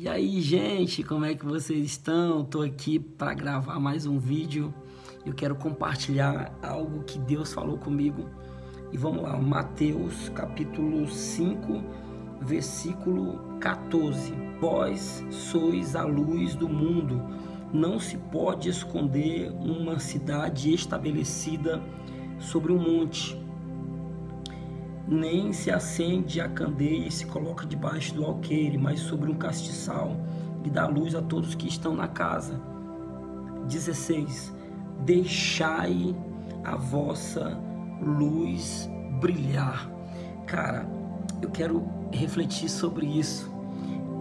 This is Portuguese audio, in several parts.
E aí, gente, como é que vocês estão? Estou aqui para gravar mais um vídeo. Eu quero compartilhar algo que Deus falou comigo. E vamos lá, Mateus capítulo 5, versículo 14. Vós sois a luz do mundo. Não se pode esconder uma cidade estabelecida sobre um monte nem se acende a candeia e se coloca debaixo do alqueire, mas sobre um castiçal e dá luz a todos que estão na casa. 16. Deixai a vossa luz brilhar. Cara, eu quero refletir sobre isso.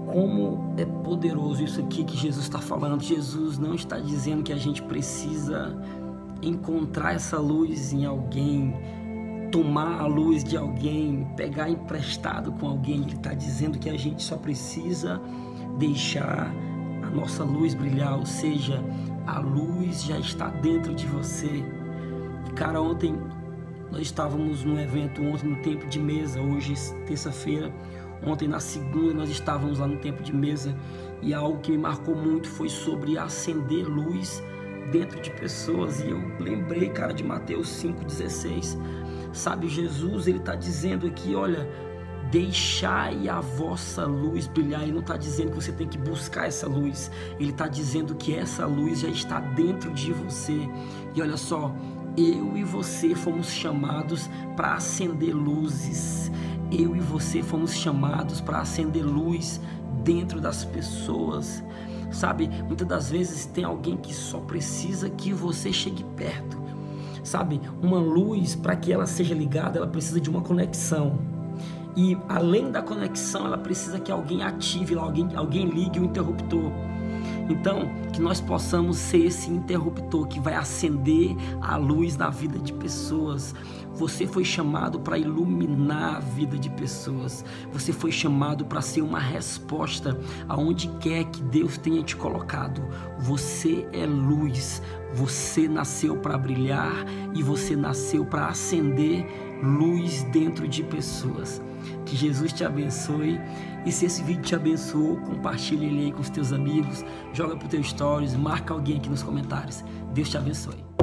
Como é poderoso isso aqui que Jesus está falando. Jesus não está dizendo que a gente precisa encontrar essa luz em alguém, tomar a luz de alguém, pegar emprestado com alguém. Ele está dizendo que a gente só precisa deixar a nossa luz brilhar, ou seja, a luz já está dentro de você. E cara, ontem nós estávamos num evento, ontem no tempo de mesa, hoje terça-feira, ontem na segunda nós estávamos lá no tempo de mesa e algo que me marcou muito foi sobre acender luz dentro de pessoas e eu lembrei, cara, de Mateus 5,16 Sabe, Jesus, ele está dizendo aqui, olha, deixai a vossa luz brilhar. Ele não está dizendo que você tem que buscar essa luz. Ele está dizendo que essa luz já está dentro de você. E olha só, eu e você fomos chamados para acender luzes. Eu e você fomos chamados para acender luz dentro das pessoas. Sabe, muitas das vezes tem alguém que só precisa que você chegue perto Sabe, uma luz, para que ela seja ligada, ela precisa de uma conexão. E além da conexão, ela precisa que alguém ative, alguém, alguém ligue o interruptor. Então, que nós possamos ser esse interruptor que vai acender a luz na vida de pessoas. Você foi chamado para iluminar a vida de pessoas. Você foi chamado para ser uma resposta aonde quer que Deus tenha te colocado. Você é luz. Você nasceu para brilhar e você nasceu para acender luz dentro de pessoas. Que Jesus te abençoe. E se esse vídeo te abençoou, compartilhe ele aí com os teus amigos, joga para os teus stories, marca alguém aqui nos comentários. Deus te abençoe.